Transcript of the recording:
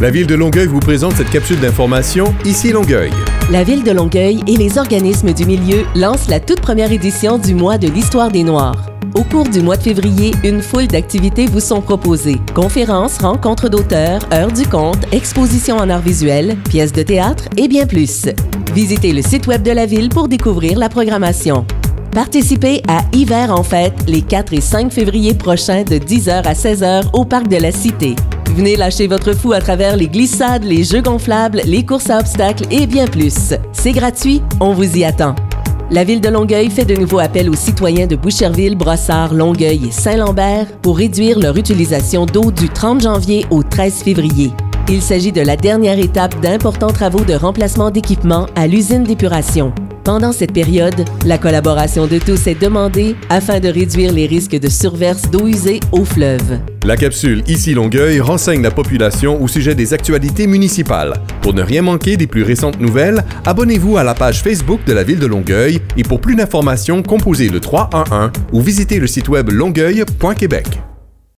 La ville de Longueuil vous présente cette capsule d'information Ici Longueuil. La ville de Longueuil et les organismes du milieu lancent la toute première édition du mois de l'histoire des Noirs. Au cours du mois de février, une foule d'activités vous sont proposées. Conférences, rencontres d'auteurs, heures du conte, expositions en art visuel, pièces de théâtre et bien plus. Visitez le site web de la ville pour découvrir la programmation. Participez à Hiver en fête les 4 et 5 février prochains de 10h à 16h au Parc de la Cité. Venez lâcher votre fou à travers les glissades, les jeux gonflables, les courses à obstacles et bien plus. C'est gratuit, on vous y attend. La ville de Longueuil fait de nouveau appel aux citoyens de Boucherville, Brossard, Longueuil et Saint-Lambert pour réduire leur utilisation d'eau du 30 janvier au 13 février. Il s'agit de la dernière étape d'importants travaux de remplacement d'équipements à l'usine d'épuration. Pendant cette période, la collaboration de tous est demandée afin de réduire les risques de surverse d'eau usée au fleuve. La capsule Ici Longueuil renseigne la population au sujet des actualités municipales. Pour ne rien manquer des plus récentes nouvelles, abonnez-vous à la page Facebook de la ville de Longueuil et pour plus d'informations, composez le 311 ou visitez le site web longueuil.québec.